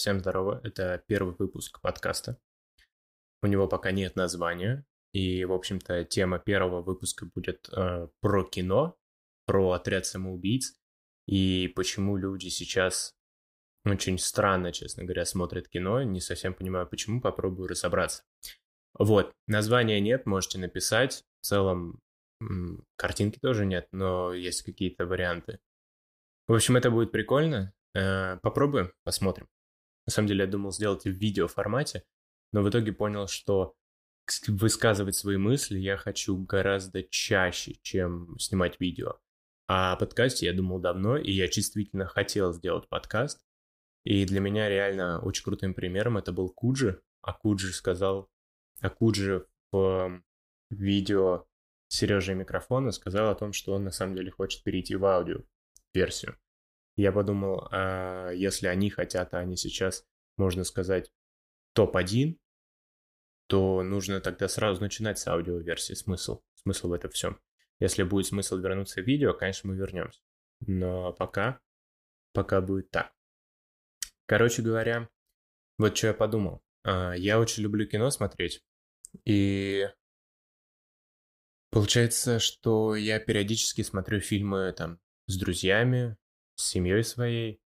Всем здорово, это первый выпуск подкаста. У него пока нет названия, и, в общем-то, тема первого выпуска будет э, про кино, про отряд самоубийц, и почему люди сейчас очень странно, честно говоря, смотрят кино, не совсем понимаю почему, попробую разобраться. Вот, названия нет, можете написать, в целом картинки тоже нет, но есть какие-то варианты. В общем, это будет прикольно, э, попробуем, посмотрим. На самом деле я думал сделать в видео формате, но в итоге понял, что высказывать свои мысли я хочу гораздо чаще, чем снимать видео. А о подкасте я думал давно, и я действительно хотел сделать подкаст. И для меня реально очень крутым примером это был Куджи. А Куджи сказал, а Куджи в видео Сережи микрофона сказал о том, что он на самом деле хочет перейти в аудио версию. Я подумал, а если они хотят, а они сейчас, можно сказать, топ-1, то нужно тогда сразу начинать с аудиоверсии. Смысл. Смысл в этом всем. Если будет смысл вернуться в видео, конечно, мы вернемся. Но пока, пока будет так. Короче говоря, вот что я подумал. А, я очень люблю кино смотреть. И получается, что я периодически смотрю фильмы там с друзьями, с семьей своей.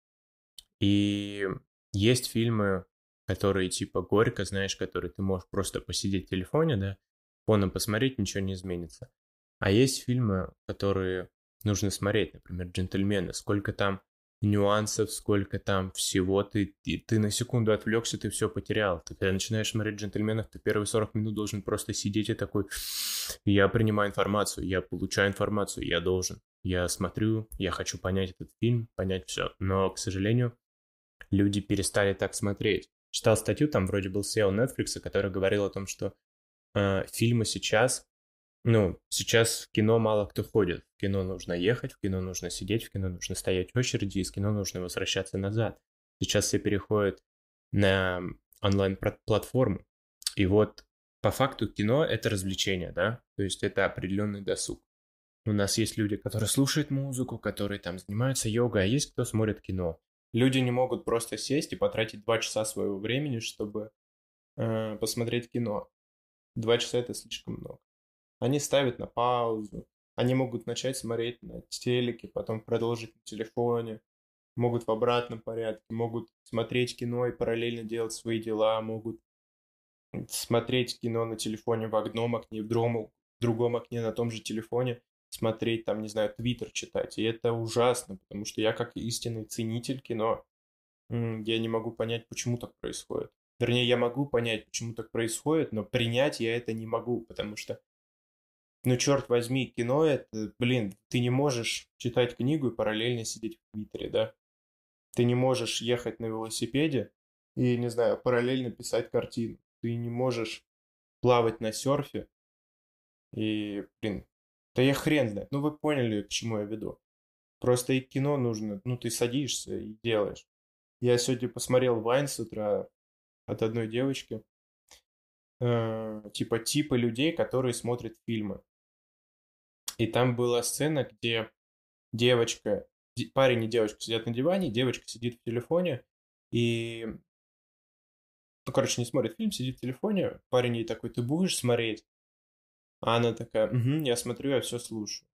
И есть фильмы, которые типа горько, знаешь, которые ты можешь просто посидеть в телефоне, да, фоном посмотреть, ничего не изменится. А есть фильмы, которые нужно смотреть, например, «Джентльмены», сколько там нюансов, сколько там всего, ты, ты, ты на секунду отвлекся, ты все потерял. Ты когда начинаешь смотреть «Джентльменов», ты первые 40 минут должен просто сидеть и такой, я принимаю информацию, я получаю информацию, я должен. Я смотрю, я хочу понять этот фильм, понять все. Но, к сожалению, люди перестали так смотреть. Читал статью, там вроде был SEO Netflix, который говорил о том, что э, фильмы сейчас, ну, сейчас в кино мало кто ходит. В кино нужно ехать, в кино нужно сидеть, в кино нужно стоять в очереди, из кино нужно возвращаться назад. Сейчас все переходят на онлайн-платформу. И вот по факту кино — это развлечение, да? То есть это определенный досуг. У нас есть люди, которые слушают музыку, которые там занимаются йогой, а есть кто смотрит кино. Люди не могут просто сесть и потратить два часа своего времени, чтобы э, посмотреть кино. Два часа это слишком много. Они ставят на паузу. Они могут начать смотреть на телеке, потом продолжить на телефоне. Могут в обратном порядке, могут смотреть кино и параллельно делать свои дела, могут смотреть кино на телефоне в одном окне, в другом, в другом окне на том же телефоне смотреть, там, не знаю, твиттер читать. И это ужасно, потому что я как истинный ценитель кино, я не могу понять, почему так происходит. Вернее, я могу понять, почему так происходит, но принять я это не могу, потому что, ну, черт возьми, кино это, блин, ты не можешь читать книгу и параллельно сидеть в Твиттере, да? Ты не можешь ехать на велосипеде и, не знаю, параллельно писать картину. Ты не можешь плавать на серфе и, блин, да я хрен знает. Ну, вы поняли, к чему я веду. Просто и кино нужно, ну, ты садишься и делаешь. Я сегодня посмотрел Вайн с утра от одной девочки. Э, типа типа людей, которые смотрят фильмы. И там была сцена, где девочка, парень и девочка сидят на диване, девочка сидит в телефоне, и ну, короче, не смотрит фильм, сидит в телефоне, парень ей такой, ты будешь смотреть? А она такая, угу, я смотрю, я все слушаю.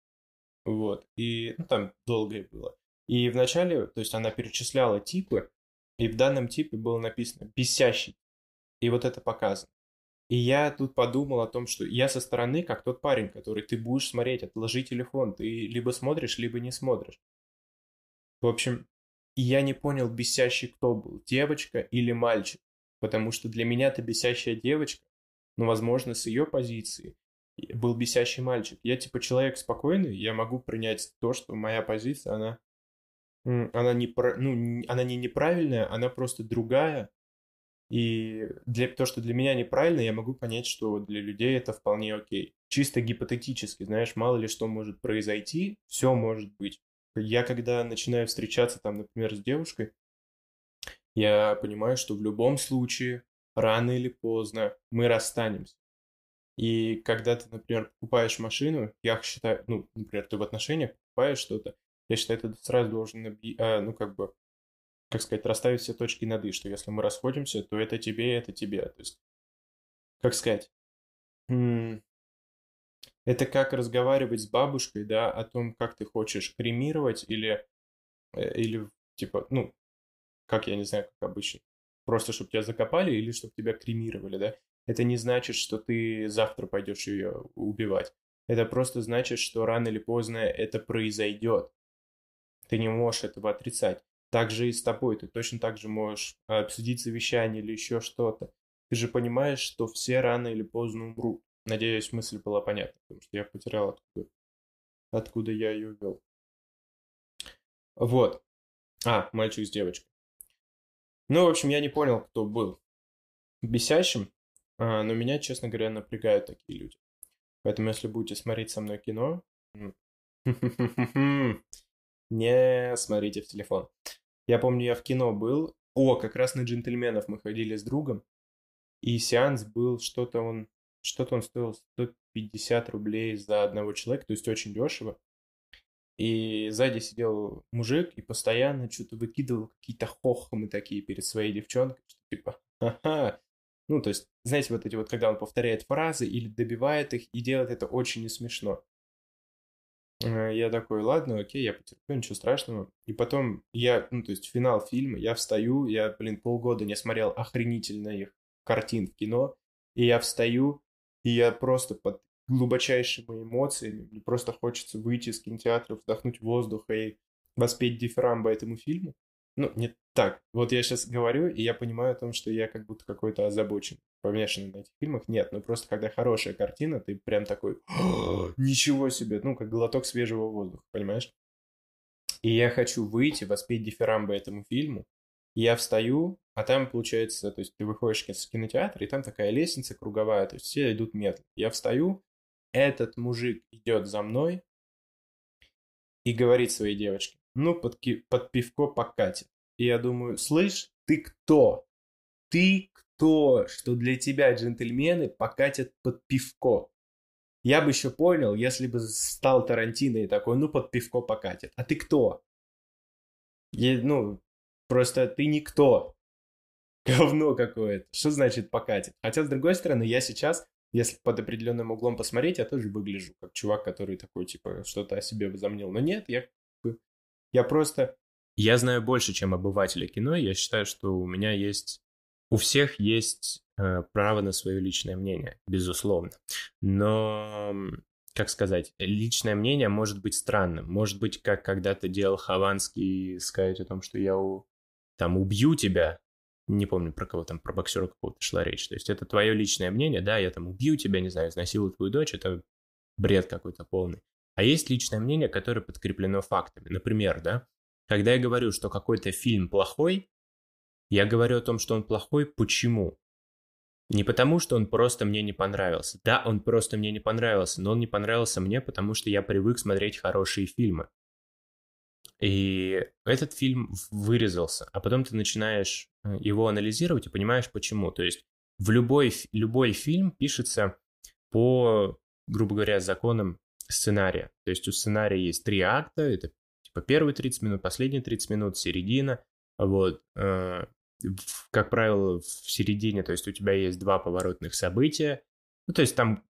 Вот. И ну, там долгое было. И вначале, то есть она перечисляла типы, и в данном типе было написано «бесящий». И вот это показано. И я тут подумал о том, что я со стороны, как тот парень, который ты будешь смотреть, отложи телефон, ты либо смотришь, либо не смотришь. В общем, я не понял, бесящий кто был, девочка или мальчик. Потому что для меня это бесящая девочка, но, возможно, с ее позиции был бесящий мальчик. Я типа человек спокойный, я могу принять то, что моя позиция, она, она, не, ну, она не неправильная, она просто другая. И для, то, что для меня неправильно, я могу понять, что для людей это вполне окей. Чисто гипотетически, знаешь, мало ли что может произойти, все может быть. Я когда начинаю встречаться там, например, с девушкой, я понимаю, что в любом случае, рано или поздно, мы расстанемся. И когда ты, например, покупаешь машину, я считаю, ну, например, ты в отношениях покупаешь что-то, я считаю, ты сразу должен, а, ну, как бы, как сказать, расставить все точки над «и», что если мы расходимся, то это тебе, это тебе. То есть, как сказать, это как разговаривать с бабушкой, да, о том, как ты хочешь кремировать или, э, или типа, ну, как я не знаю, как обычно, просто чтобы тебя закопали или чтобы тебя кремировали, да. Это не значит, что ты завтра пойдешь ее убивать. Это просто значит, что рано или поздно это произойдет. Ты не можешь этого отрицать. Так же и с тобой. Ты точно так же можешь обсудить совещание или еще что-то. Ты же понимаешь, что все рано или поздно умрут. Надеюсь, мысль была понятна, потому что я потерял откуда, откуда я ее вел. Вот. А, мальчик с девочкой. Ну, в общем, я не понял, кто был бесящим, а, но меня, честно говоря, напрягают такие люди. Поэтому, если будете смотреть со мной кино, не смотрите в телефон. Я помню, я в кино был. О, как раз на джентльменов мы ходили с другом. И сеанс был что-то он... Что-то он стоил 150 рублей за одного человека, то есть очень дешево. И сзади сидел мужик и постоянно что-то выкидывал какие-то хохмы такие перед своей девчонкой, что типа, ага. Ну, то есть, знаете, вот эти вот, когда он повторяет фразы или добивает их и делает это очень не смешно. Э, я такой, ладно, окей, я потерплю, ничего страшного. И потом я, ну, то есть финал фильма, я встаю, я, блин, полгода не смотрел охренительных картин в кино, и я встаю, и я просто под глубочайшими эмоциями, мне просто хочется выйти из кинотеатра, вдохнуть воздух и воспеть дифирамбо этому фильму. Ну, не так. Вот я сейчас говорю, и я понимаю о том, что я как будто какой-то озабочен, помешанный на этих фильмах. Нет, ну просто когда хорошая картина, ты прям такой, ничего себе, ну, как глоток свежего воздуха, понимаешь? И я хочу выйти, воспеть дифирамбо этому фильму. Я встаю, а там, получается, то есть ты выходишь из кинотеатра, и там такая лестница круговая, то есть все идут медленно. Я встаю, этот мужик идет за мной и говорит своей девочке, ну, под, под пивко покатит. И я думаю, слышь, ты кто? Ты кто, что для тебя джентльмены покатят под пивко? Я бы еще понял, если бы стал Тарантино и такой, ну, под пивко покатит. А ты кто? Я, ну, просто ты никто. Говно какое-то. Что значит покатит? Хотя, с другой стороны, я сейчас, если под определенным углом посмотреть, я тоже выгляжу как чувак, который такой, типа, что-то о себе возомнил. Но нет, я я просто... Я знаю больше, чем обыватели кино. Я считаю, что у меня есть... У всех есть э, право на свое личное мнение, безусловно. Но, как сказать, личное мнение может быть странным. Может быть, как когда-то делал Хованский, сказать о том, что я у... там убью тебя, не помню, про кого там, про боксера какого-то шла речь. То есть это твое личное мнение, да, я там убью тебя, не знаю, изнасилую твою дочь, это бред какой-то полный. А есть личное мнение, которое подкреплено фактами. Например, да, когда я говорю, что какой-то фильм плохой, я говорю о том, что он плохой, почему? Не потому, что он просто мне не понравился. Да, он просто мне не понравился, но он не понравился мне, потому что я привык смотреть хорошие фильмы. И этот фильм вырезался, а потом ты начинаешь э, его анализировать и понимаешь, почему. То есть в любой, любой фильм пишется по, грубо говоря, законам сценария. То есть у сценария есть три акта, это типа первые 30 минут, последние 30 минут, середина. Вот. Э, как правило, в середине, то есть у тебя есть два поворотных события. Ну, то есть там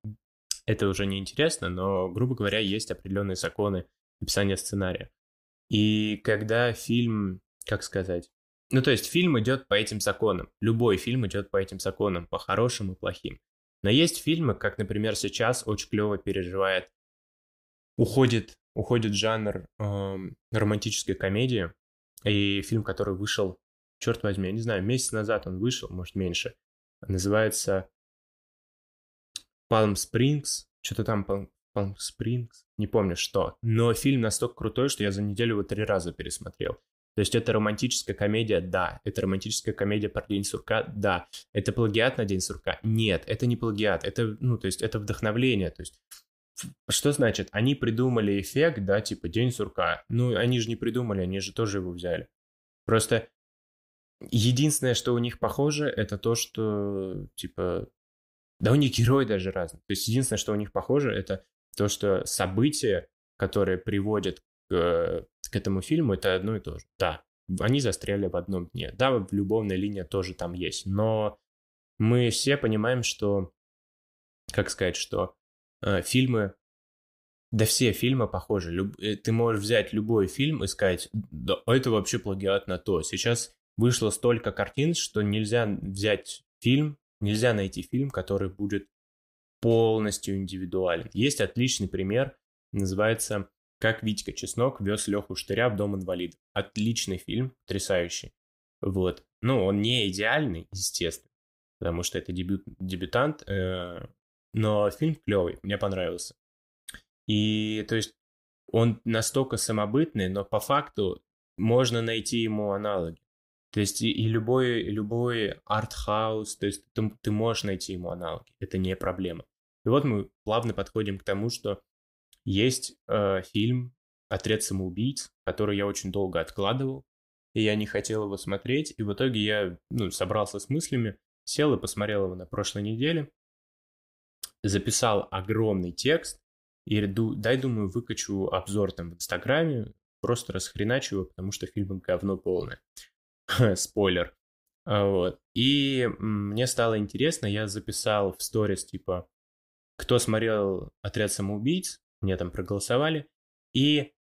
это уже не интересно, но, грубо говоря, есть определенные законы написания сценария. И когда фильм, как сказать, ну, то есть фильм идет по этим законам. Любой фильм идет по этим законам, по хорошим и плохим. Но есть фильмы, как, например, сейчас очень клево переживает уходит, уходит жанр э, романтической комедии. И фильм, который вышел, черт возьми, я не знаю, месяц назад он вышел, может меньше, называется Palm Springs, что-то там Palm Springs, не помню что. Но фильм настолько крутой, что я за неделю его три раза пересмотрел. То есть это романтическая комедия, да. Это романтическая комедия про День сурка, да. Это плагиат на День сурка, нет. Это не плагиат, это, ну, то есть это вдохновление. То есть что значит? Они придумали эффект, да, типа День сурка. Ну, они же не придумали, они же тоже его взяли. Просто единственное, что у них похоже, это то, что, типа, да у них герой даже разный. То есть единственное, что у них похоже, это то, что события, которые приводят к, к этому фильму, это одно и то же. Да, они застряли в одном дне. Да, любовная линия тоже там есть, но мы все понимаем, что, как сказать, что э, фильмы, да все фильмы похожи. Люб, э, ты можешь взять любой фильм и сказать, да, это вообще плагиат на то. Сейчас вышло столько картин, что нельзя взять фильм, нельзя найти фильм, который будет полностью индивидуален. Есть отличный пример, называется «Как Витька Чеснок вез Леху Штыря в дом инвалидов». Отличный фильм, потрясающий. Вот. Ну, он не идеальный, естественно, потому что это дебют, дебютант, э, но фильм клевый, мне понравился. И, то есть, он настолько самобытный, но по факту можно найти ему аналоги. То есть и, и любой, любой арт-хаус, то есть ты, ты можешь найти ему аналоги, это не проблема. И вот мы плавно подходим к тому, что есть э, фильм «Отряд самоубийц», который я очень долго откладывал, и я не хотел его смотреть, и в итоге я ну, собрался с мыслями, сел и посмотрел его на прошлой неделе, записал огромный текст, и дай, думаю, выкачу обзор там в Инстаграме, просто расхреначу его, потому что фильм говно полное. Спойлер. А, вот. И мне стало интересно, я записал в сторис, типа, кто смотрел «Отряд самоубийц», мне там проголосовали, и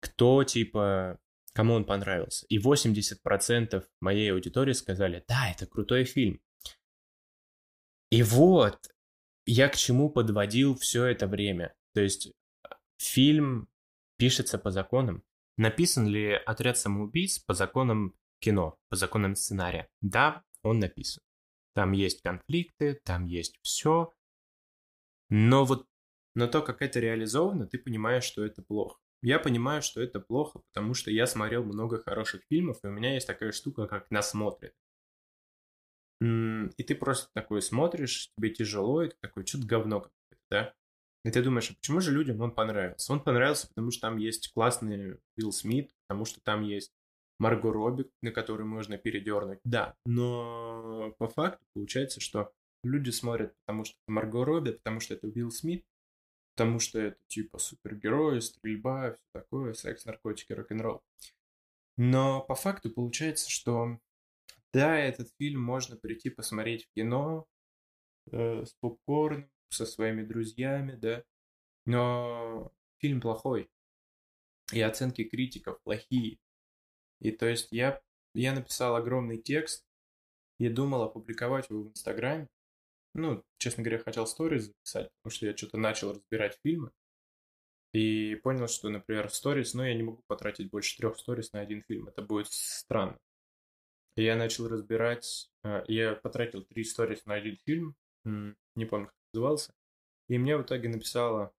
кто, типа, кому он понравился. И 80% моей аудитории сказали, да, это крутой фильм. И вот, я к чему подводил все это время. То есть, фильм пишется по законам. Написан ли «Отряд самоубийц» по законам кино, по законам сценария? Да, он написан. Там есть конфликты, там есть все. Но вот но то, как это реализовано, ты понимаешь, что это плохо. Я понимаю, что это плохо, потому что я смотрел много хороших фильмов, и у меня есть такая штука, как насмотрит. И ты просто такой смотришь, тебе тяжело, и ты такой, что-то говно какое-то, да? И ты думаешь, а почему же людям он понравился? Он понравился, потому что там есть классный Билл Смит, потому что там есть Марго Робби, на которую можно передернуть. Да, но по факту получается, что люди смотрят, потому что это Марго Робби, потому что это Билл Смит, потому что это типа супергерои, стрельба, все такое, секс, наркотики, рок-н-ролл. Но по факту получается, что да, этот фильм можно прийти посмотреть в кино э, с попкорном, со своими друзьями, да, но фильм плохой, и оценки критиков плохие. И то есть я, я написал огромный текст и думал опубликовать его в Инстаграме, ну, честно говоря, хотел сторис записать, потому что я что-то начал разбирать фильмы. И понял, что, например, в сторис, ну, я не могу потратить больше трех сторис на один фильм. Это будет странно. И я начал разбирать... Э, я потратил три сторис на один фильм. Не помню, как назывался. И мне в итоге написала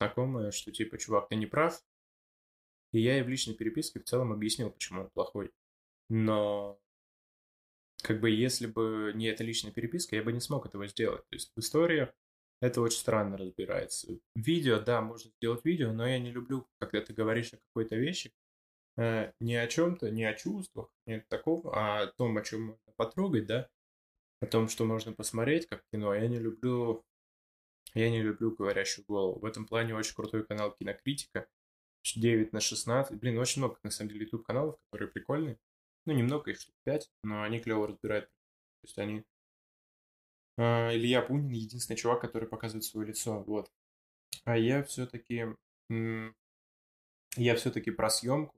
знакомая, что типа, чувак, ты не прав. И я ей в личной переписке в целом объяснил, почему он плохой. Но как бы если бы не эта личная переписка, я бы не смог этого сделать. То есть в историях это очень странно разбирается. Видео, да, можно сделать видео, но я не люблю, когда ты говоришь о какой-то вещи, не о чем-то, не о чувствах, не о таком, а о том, о чем можно потрогать, да, о том, что можно посмотреть, как кино. Я не люблю, я не люблю говорящую голову. В этом плане очень крутой канал Кинокритика, 9 на 16. Блин, очень много, на самом деле, YouTube каналов, которые прикольные. Ну, немного, их штук 5, но они клево разбирают. То есть они... А, Илья Пунин единственный чувак, который показывает свое лицо, вот. А я все-таки... Я все-таки про съемку,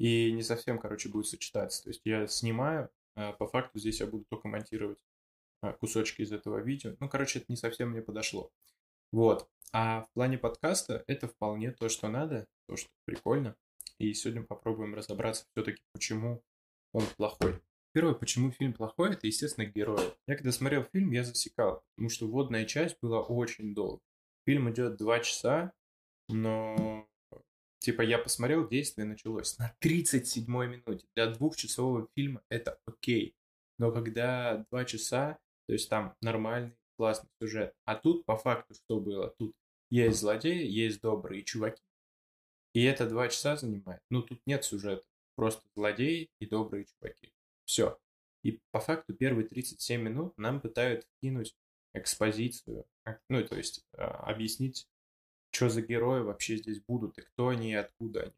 и не совсем, короче, будет сочетаться. То есть я снимаю, а по факту здесь я буду только монтировать а, кусочки из этого видео. Ну, короче, это не совсем мне подошло. Вот. А в плане подкаста это вполне то, что надо, то, что прикольно. И сегодня попробуем разобраться все-таки, почему он плохой. Первое, почему фильм плохой, это, естественно, герои. Я когда смотрел фильм, я засекал, потому что вводная часть была очень долго. Фильм идет два часа, но типа я посмотрел, действие началось на 37-й минуте. Для двухчасового фильма это окей. Но когда два часа, то есть там нормальный, классный сюжет. А тут по факту что было? Тут есть злодеи, есть добрые чуваки. И это два часа занимает. Ну, тут нет сюжета просто злодеи и добрые чуваки. Все. И по факту первые 37 минут нам пытают вкинуть экспозицию, ну, то есть э, объяснить, что за герои вообще здесь будут, и кто они, и откуда они.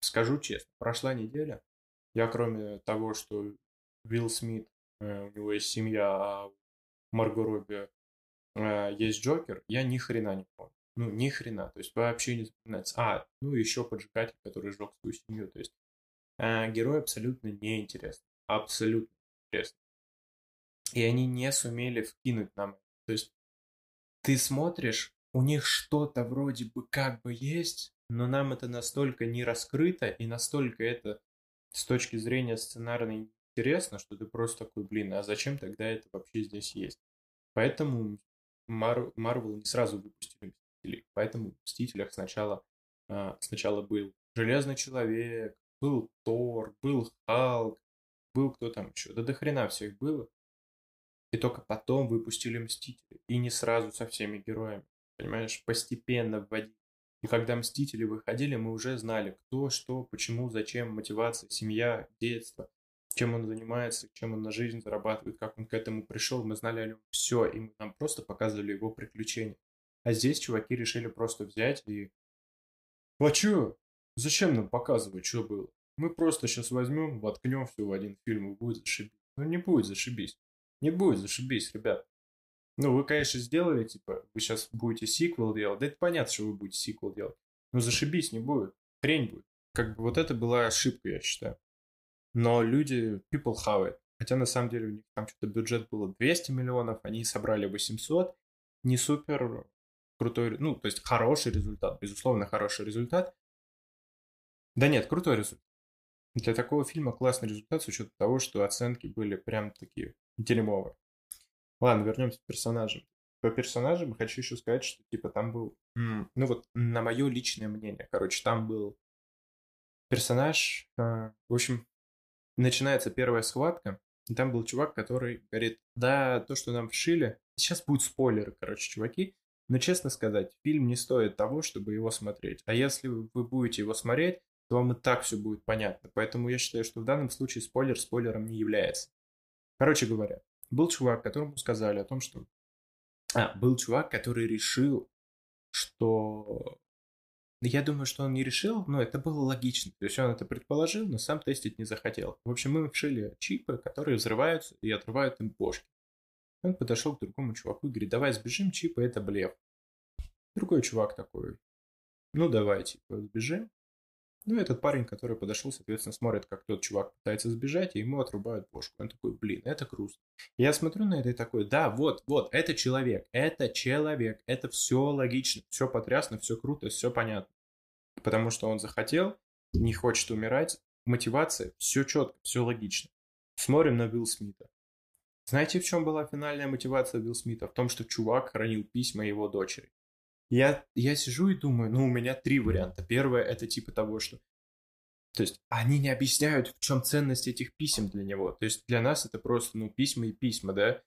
Скажу честно, прошла неделя, Я кроме того, что Уилл Смит, э, у него есть семья, а Марго Робби э, есть Джокер, я ни хрена не помню. Ну, ни хрена, то есть вообще не запоминается. А, ну еще поджигатель, который сжег свою семью, то есть э, герой абсолютно неинтересный, абсолютно интересный. И они не сумели вкинуть нам. То есть ты смотришь, у них что-то вроде бы как бы есть, но нам это настолько не раскрыто и настолько это с точки зрения сценарной интересно, что ты просто такой, блин, а зачем тогда это вообще здесь есть? Поэтому Мар- Марвел не сразу выпустили Мстителей. Поэтому в Мстителях сначала, а, сначала был Железный Человек, был Тор, был Халк, был кто там еще. Да до хрена всех было. И только потом выпустили Мстители. И не сразу со всеми героями. Понимаешь, постепенно вводить. И когда Мстители выходили, мы уже знали, кто, что, почему, зачем, мотивация, семья, детство, чем он занимается, чем он на жизнь зарабатывает, как он к этому пришел. Мы знали о нем все, и мы нам просто показывали его приключения. А здесь чуваки решили просто взять и... А чё? Зачем нам показывать, что было? Мы просто сейчас возьмем, воткнем все в один фильм, и будет зашибись. Ну не будет зашибись. Не будет зашибись, ребят. Ну, вы, конечно, сделали, типа, вы сейчас будете сиквел делать. Да это понятно, что вы будете сиквел делать. Но зашибись не будет. Хрень будет. Как бы вот это была ошибка, я считаю. Но люди, people have it. Хотя на самом деле у них там что-то бюджет было 200 миллионов, они собрали 800. Не супер крутой, ну, то есть хороший результат, безусловно, хороший результат. Да нет, крутой результат. Для такого фильма классный результат с учетом того, что оценки были прям такие дерьмовые. Ладно, вернемся к персонажам. По персонажам хочу еще сказать, что типа там был, ну вот на мое личное мнение, короче, там был персонаж, э, в общем, начинается первая схватка, и там был чувак, который говорит, да, то, что нам вшили, сейчас будут спойлеры, короче, чуваки, но честно сказать, фильм не стоит того, чтобы его смотреть. А если вы будете его смотреть, то вам и так все будет понятно. Поэтому я считаю, что в данном случае спойлер спойлером не является. Короче говоря, был чувак, которому сказали о том, что... А, был чувак, который решил, что... Я думаю, что он не решил, но это было логично. То есть он это предположил, но сам тестить не захотел. В общем, мы вшили чипы, которые взрываются и отрывают им бошки. Он подошел к другому чуваку и говорит, давай сбежим, чипы, это блеф. Другой чувак такой, ну давай, типа, сбежим. Ну, этот парень, который подошел, соответственно, смотрит, как тот чувак пытается сбежать, и ему отрубают бошку. Он такой, блин, это грустно. Я смотрю на это и такой, да, вот, вот, это человек, это человек, это все логично, все потрясно, все круто, все понятно. Потому что он захотел, не хочет умирать, мотивация, все четко, все логично. Смотрим на Билл Смита. Знаете, в чем была финальная мотивация Билл Смита? В том, что чувак хранил письма его дочери. Я, я сижу и думаю, ну, у меня три варианта. Первое, это типа того, что... То есть они не объясняют, в чем ценность этих писем для него. То есть для нас это просто, ну, письма и письма, да?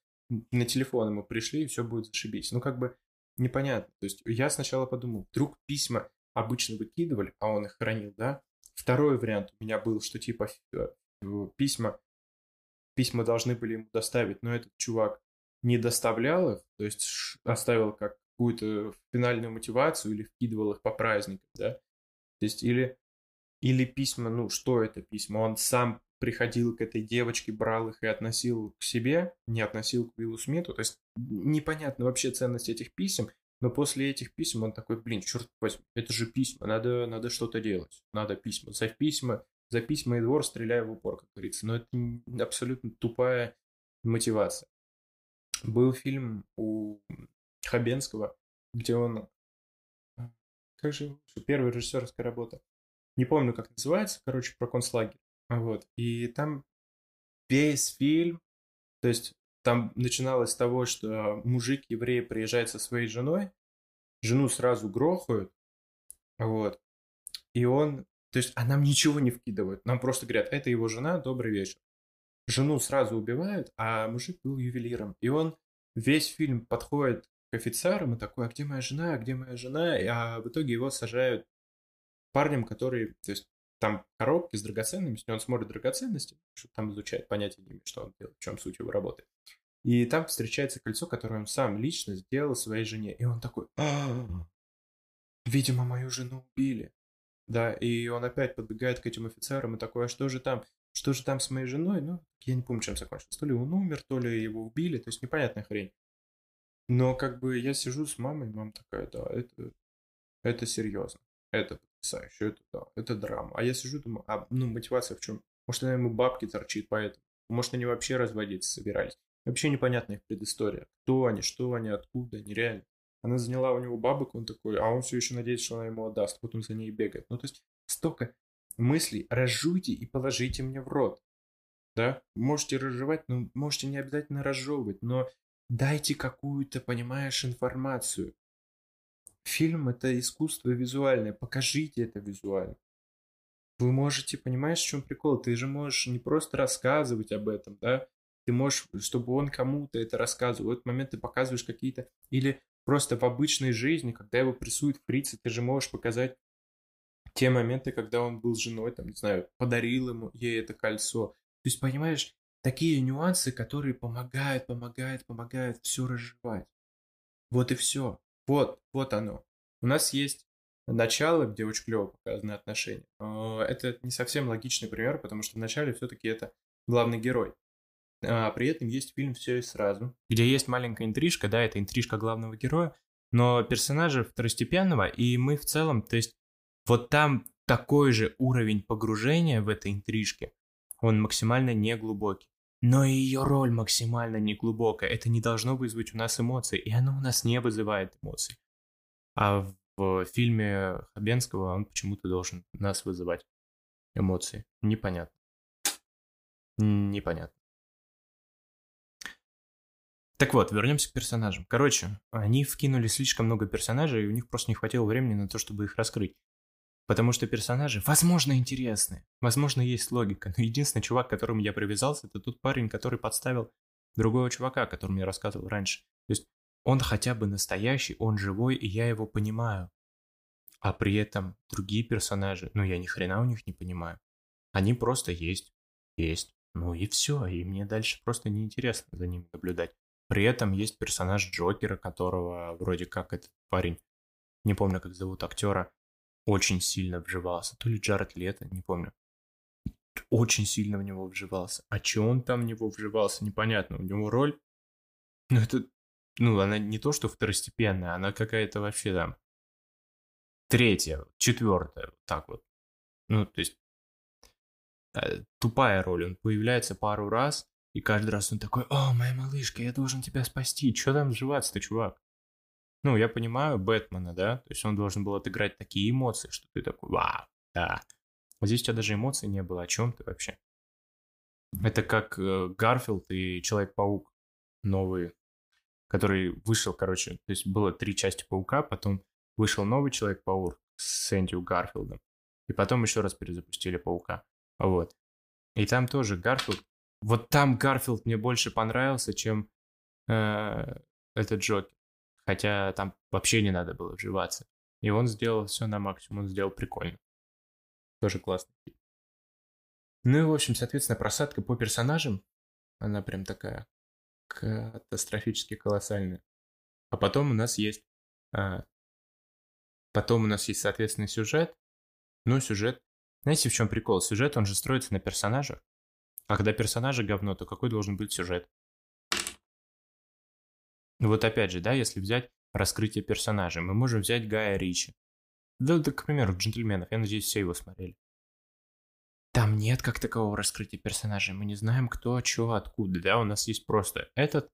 На телефон мы пришли, и все будет зашибись. Ну, как бы непонятно. То есть я сначала подумал, вдруг письма обычно выкидывали, а он их хранил, да? Второй вариант у меня был, что типа э, письма, письма должны были ему доставить, но этот чувак не доставлял их, то есть оставил как какую-то финальную мотивацию или вкидывал их по праздникам, да. То есть или, или письма, ну, что это письма? Он сам приходил к этой девочке, брал их и относил к себе, не относил к Уиллу Смиту. То есть непонятно вообще ценность этих писем, но после этих писем он такой, блин, черт возьми, это же письма, надо, надо что-то делать, надо письма. За письма, за письма и двор стреляю в упор, как говорится. Но это абсолютно тупая мотивация. Был фильм у Хабенского, где он... А, как же первая режиссерская работа? Не помню, как называется, короче, про концлагерь. Вот. И там весь фильм, то есть там начиналось с того, что мужик еврей приезжает со своей женой, жену сразу грохают, вот, и он, то есть, а нам ничего не вкидывают, нам просто говорят, это его жена, добрый вечер. Жену сразу убивают, а мужик был ювелиром, и он весь фильм подходит к офицерам и такой, а где моя жена, а где моя жена? А в итоге его сажают парнем, который, то есть там коробки с драгоценностями, он смотрит драгоценности, что там изучает, понятия не что он делает, в чем суть его работы. И там встречается кольцо, которое он сам лично сделал своей жене. И он такой, «А, видимо, мою жену убили. Да, и он опять подбегает к этим офицерам и такой, а что же там? что же там с моей женой, ну, я не помню, чем закончилось. То ли он умер, то ли его убили, то есть непонятная хрень. Но как бы я сижу с мамой, мама такая, да, это, это серьезно, это потрясающе, это да, это драма. А я сижу, думаю, а ну мотивация в чем? Может, она ему бабки торчит, поэтому. Может, они вообще разводиться собирались. Вообще непонятная их предыстория. Кто они, что они, откуда, нереально. Она заняла у него бабок, он такой, а он все еще надеется, что она ему отдаст, вот он за ней бегает. Ну, то есть столько мыслей разжуйте и положите мне в рот. Да, можете разжевать, но можете не обязательно разжевывать, но дайте какую-то, понимаешь, информацию. Фильм — это искусство визуальное, покажите это визуально. Вы можете, понимаешь, в чем прикол? Ты же можешь не просто рассказывать об этом, да? Ты можешь, чтобы он кому-то это рассказывал. В этот момент ты показываешь какие-то... Или просто в обычной жизни, когда его прессуют фрицы, ты же можешь показать те моменты, когда он был с женой, там, не знаю, подарил ему ей это кольцо. То есть, понимаешь, такие нюансы, которые помогают, помогают, помогают все разжевать. Вот и все. Вот, вот оно. У нас есть начало, где очень клево показаны отношения. Это не совсем логичный пример, потому что в начале все-таки это главный герой. А при этом есть фильм «Все и сразу», где есть маленькая интрижка, да, это интрижка главного героя, но персонажа второстепенного, и мы в целом, то есть вот там такой же уровень погружения в этой интрижке, он максимально неглубокий. Но ее роль максимально неглубокая. Это не должно вызвать у нас эмоции, и оно у нас не вызывает эмоций. А в фильме Хабенского он почему-то должен нас вызывать эмоции. Непонятно. Непонятно. Так вот, вернемся к персонажам. Короче, они вкинули слишком много персонажей, и у них просто не хватило времени на то, чтобы их раскрыть. Потому что персонажи, возможно, интересны. Возможно, есть логика. Но единственный чувак, к которому я привязался, это тот парень, который подставил другого чувака, о котором я рассказывал раньше. То есть он хотя бы настоящий, он живой, и я его понимаю. А при этом другие персонажи, ну я ни хрена у них не понимаю. Они просто есть. Есть. Ну и все, и мне дальше просто неинтересно за ними наблюдать. При этом есть персонаж Джокера, которого вроде как этот парень, не помню, как зовут актера, очень сильно вживался. То ли Джаред Лето, не помню. Очень сильно в него вживался. А че он там в него вживался, непонятно. У него роль, ну это, ну она не то, что второстепенная, она какая-то вообще там третья, четвертая, так вот. Ну, то есть э, тупая роль. Он появляется пару раз, и каждый раз он такой, о, моя малышка, я должен тебя спасти. Че там вживаться-то, чувак? Ну, я понимаю Бэтмена, да, то есть он должен был отыграть такие эмоции, что ты такой, вау, да. Вот здесь у тебя даже эмоций не было, о чем ты вообще? Это как э, Гарфилд и Человек-паук новый, который вышел, короче, то есть было три части Паука, потом вышел новый Человек-паук с Эндрю Гарфилдом, и потом еще раз перезапустили Паука, вот. И там тоже Гарфилд, вот там Гарфилд мне больше понравился, чем э, этот Джокер. Хотя там вообще не надо было вживаться. И он сделал все на максимум, он сделал прикольно. Тоже фильм. Ну и, в общем, соответственно, просадка по персонажам, она прям такая катастрофически колоссальная. А потом у нас есть... А, потом у нас есть, соответственно, сюжет. Ну, сюжет... Знаете, в чем прикол? Сюжет, он же строится на персонажах. А когда персонажи говно, то какой должен быть сюжет? Вот опять же, да, если взять раскрытие персонажа, мы можем взять Гая Ричи. Да, да, к примеру, «Джентльменов», я надеюсь, все его смотрели. Там нет как такового раскрытия персонажей, мы не знаем кто, что, откуда, да, у нас есть просто этот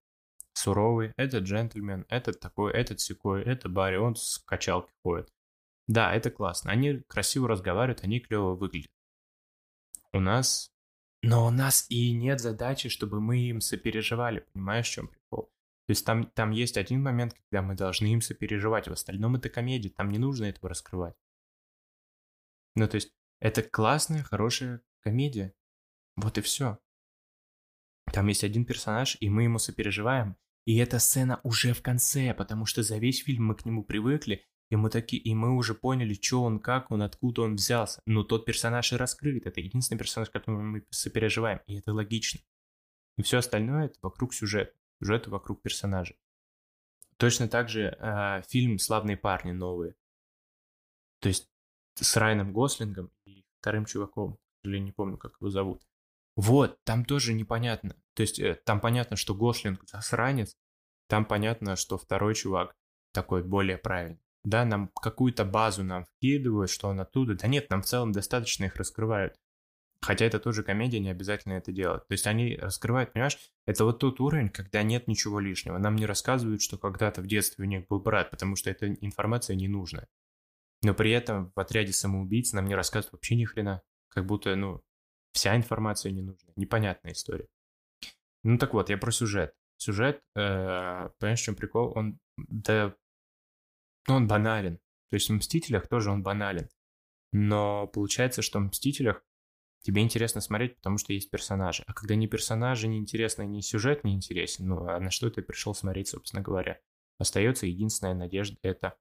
суровый, этот джентльмен, этот такой, этот секой, это Барри, он с качалки ходит. Да, это классно, они красиво разговаривают, они клево выглядят. У нас... Но у нас и нет задачи, чтобы мы им сопереживали, понимаешь, в чем прикол? То есть там, там есть один момент, когда мы должны им сопереживать. В остальном это комедия, там не нужно этого раскрывать. Ну, то есть это классная, хорошая комедия. Вот и все. Там есть один персонаж, и мы ему сопереживаем. И эта сцена уже в конце, потому что за весь фильм мы к нему привыкли, и мы, таки, и мы уже поняли, что он, как он, откуда он взялся. Но тот персонаж и раскрыт. Это единственный персонаж, которому мы сопереживаем. И это логично. И все остальное это вокруг сюжета сюжету вокруг персонажей. Точно так же э, фильм «Славные парни» новые. То есть с Райаном Гослингом и вторым чуваком, или не помню, как его зовут. Вот, там тоже непонятно. То есть э, там понятно, что Гослинг засранец, там понятно, что второй чувак такой более правильный. Да, нам какую-то базу нам вкидывают, что он оттуда. Да нет, нам в целом достаточно их раскрывают. Хотя это тоже комедия, не обязательно это делать. То есть они раскрывают, понимаешь, это вот тот уровень, когда нет ничего лишнего. Нам не рассказывают, что когда-то в детстве у них был брат, потому что эта информация не нужна. Но при этом в отряде самоубийц нам не рассказывают вообще ни хрена. Как будто, ну, вся информация не нужна. Непонятная история. Ну так вот, я про сюжет. Сюжет, э, понимаешь, в чем прикол? Он, да, ну, он банален. То есть в «Мстителях» тоже он банален. Но получается, что в «Мстителях» тебе интересно смотреть, потому что есть персонажи. А когда ни персонажи не интересны, ни сюжет не интересен, ну, а на что ты пришел смотреть, собственно говоря? Остается единственная надежда – это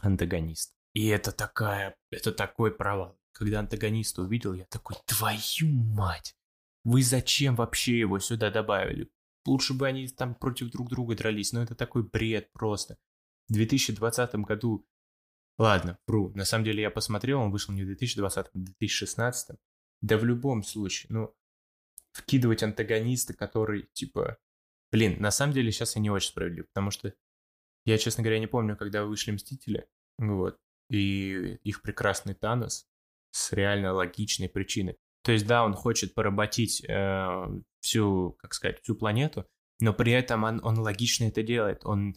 антагонист. И это такая, это такой провал. Когда антагониста увидел, я такой, твою мать! Вы зачем вообще его сюда добавили? Лучше бы они там против друг друга дрались, но это такой бред просто. В 2020 году Ладно, вру. На самом деле я посмотрел, он вышел не в 2020, а в 2016. Да в любом случае, ну, вкидывать антагониста, который, типа... Блин, на самом деле сейчас я не очень справедлив, потому что я, честно говоря, не помню, когда вышли Мстители, вот, и их прекрасный Танос с реально логичной причиной. То есть, да, он хочет поработить э, всю, как сказать, всю планету, но при этом он, он логично это делает. Он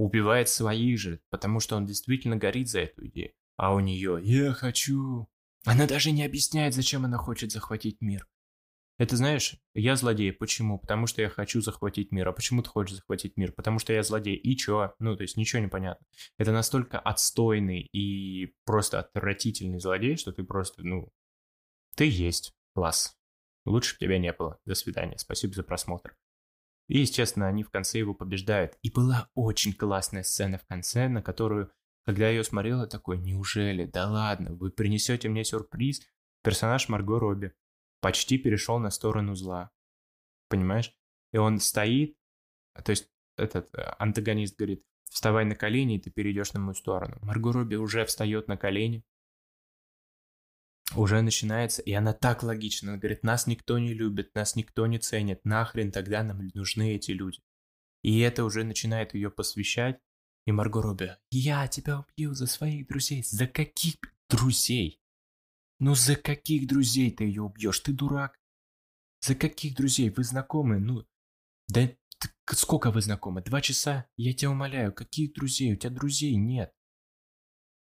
убивает своих же, потому что он действительно горит за эту идею. А у нее «я хочу». Она даже не объясняет, зачем она хочет захватить мир. Это знаешь, я злодей. Почему? Потому что я хочу захватить мир. А почему ты хочешь захватить мир? Потому что я злодей. И чё? Ну, то есть ничего не понятно. Это настолько отстойный и просто отвратительный злодей, что ты просто, ну, ты есть. Класс. Лучше бы тебя не было. До свидания. Спасибо за просмотр. И, естественно, они в конце его побеждают. И была очень классная сцена в конце, на которую, когда я ее смотрел, я такой, неужели, да ладно, вы принесете мне сюрприз? Персонаж Марго Робби почти перешел на сторону зла. Понимаешь? И он стоит, то есть этот э, антагонист говорит, вставай на колени, и ты перейдешь на мою сторону. Марго Робби уже встает на колени, уже начинается, и она так логична. Она говорит, нас никто не любит, нас никто не ценит, нахрен тогда нам нужны эти люди. И это уже начинает ее посвящать. И Марго Робби, я тебя убью за своих друзей. За каких друзей? Ну за каких друзей ты ее убьешь? Ты дурак. За каких друзей? Вы знакомы? Ну, да сколько вы знакомы? Два часа? Я тебя умоляю, каких друзей? У тебя друзей нет.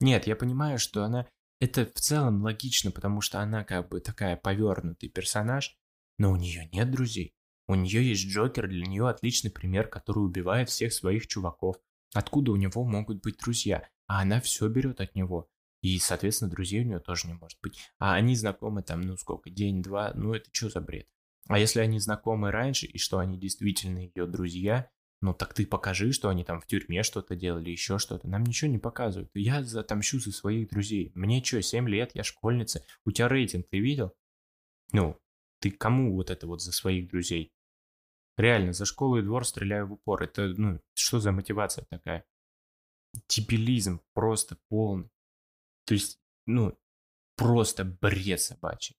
Нет, я понимаю, что она это в целом логично, потому что она как бы такая повернутый персонаж, но у нее нет друзей. У нее есть Джокер, для нее отличный пример, который убивает всех своих чуваков. Откуда у него могут быть друзья? А она все берет от него. И, соответственно, друзей у нее тоже не может быть. А они знакомы там, ну сколько, день-два, ну это что за бред? А если они знакомы раньше, и что они действительно ее друзья, ну так ты покажи, что они там в тюрьме что-то делали, еще что-то. Нам ничего не показывают. Я затомщу за своих друзей. Мне что, 7 лет, я школьница. У тебя рейтинг, ты видел? Ну, ты кому вот это вот за своих друзей? Реально, за школу и двор стреляю в упор. Это, ну, что за мотивация такая? Дебилизм просто полный. То есть, ну, просто бред собачий.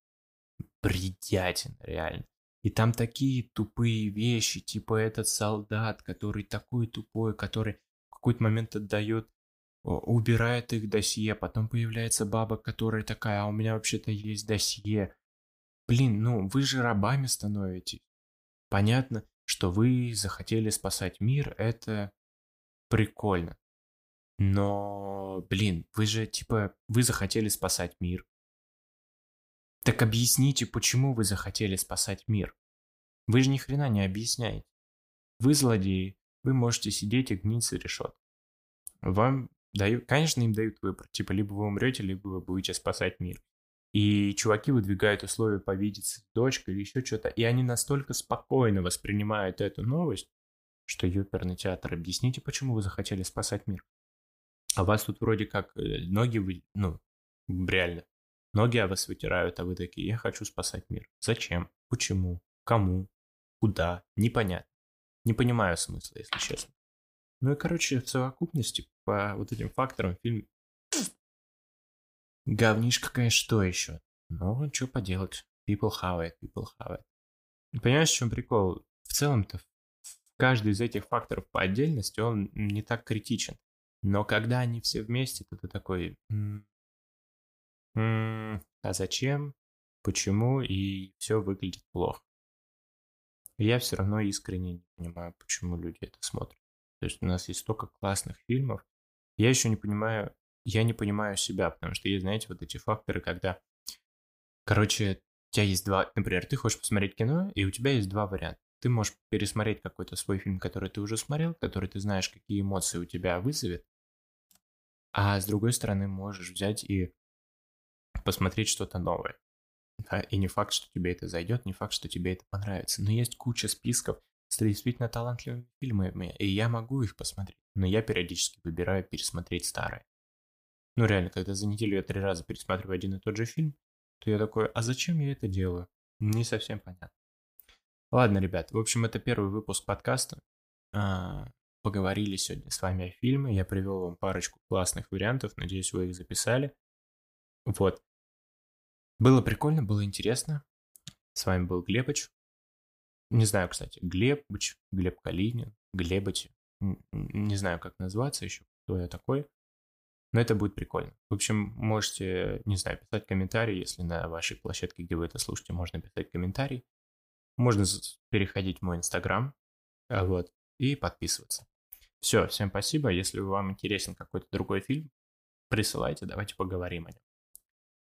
Бредятин, реально. И там такие тупые вещи, типа этот солдат, который такой тупой, который в какой-то момент отдает, убирает их досье, потом появляется баба, которая такая, а у меня вообще-то есть досье. Блин, ну вы же рабами становитесь. Понятно, что вы захотели спасать мир, это прикольно. Но, блин, вы же, типа, вы захотели спасать мир. Так объясните, почему вы захотели спасать мир? Вы же ни хрена не объясняете. Вы злодеи, вы можете сидеть и гнить за решет. Вам дают, конечно, им дают выбор, типа либо вы умрете, либо вы будете спасать мир. И чуваки выдвигают условия повидеться с дочкой или еще что-то, и они настолько спокойно воспринимают эту новость, что ёперный театр, объясните, почему вы захотели спасать мир. А вас тут вроде как э, ноги вы, ну, реально, Ноги о вас вытирают, а вы такие, я хочу спасать мир. Зачем? Почему? Кому? Куда? Непонятно. Не понимаю смысла, если честно. Ну и, короче, в совокупности по вот этим факторам фильм... Говнишко, конечно, что еще? Но что поделать. People have it, people have it. Понимаешь, в чем прикол? В целом-то каждый из этих факторов по отдельности, он не так критичен. Но когда они все вместе, то ты такой... М -м а зачем? Почему? И все выглядит плохо. я все равно искренне не понимаю, почему люди это смотрят. То есть у нас есть столько классных фильмов. Я еще не понимаю, я не понимаю себя, потому что есть, знаете, вот эти факторы, когда, короче, у тебя есть два, например, ты хочешь посмотреть кино, и у тебя есть два варианта. Ты можешь пересмотреть какой-то свой фильм, который ты уже смотрел, который ты знаешь, какие эмоции у тебя вызовет, а с другой стороны можешь взять и посмотреть что-то новое. Да? И не факт, что тебе это зайдет, не факт, что тебе это понравится. Но есть куча списков с действительно талантливыми фильмами, и я могу их посмотреть. Но я периодически выбираю пересмотреть старые. Ну реально, когда за неделю я три раза пересматриваю один и тот же фильм, то я такой, а зачем я это делаю? Не совсем понятно. Ладно, ребят, в общем, это первый выпуск подкаста. А, поговорили сегодня с вами о фильме. Я привел вам парочку классных вариантов. Надеюсь, вы их записали. Вот. Было прикольно, было интересно. С вами был Глебыч. Не знаю, кстати, Глебыч, Глеб Калинин, Глебыч. Не знаю, как назваться еще, кто я такой. Но это будет прикольно. В общем, можете, не знаю, писать комментарии, если на вашей площадке, где вы это слушаете, можно писать комментарий. Можно переходить в мой инстаграм, а, вот, и подписываться. Все, всем спасибо. Если вам интересен какой-то другой фильм, присылайте, давайте поговорим о нем.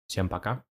Всем пока.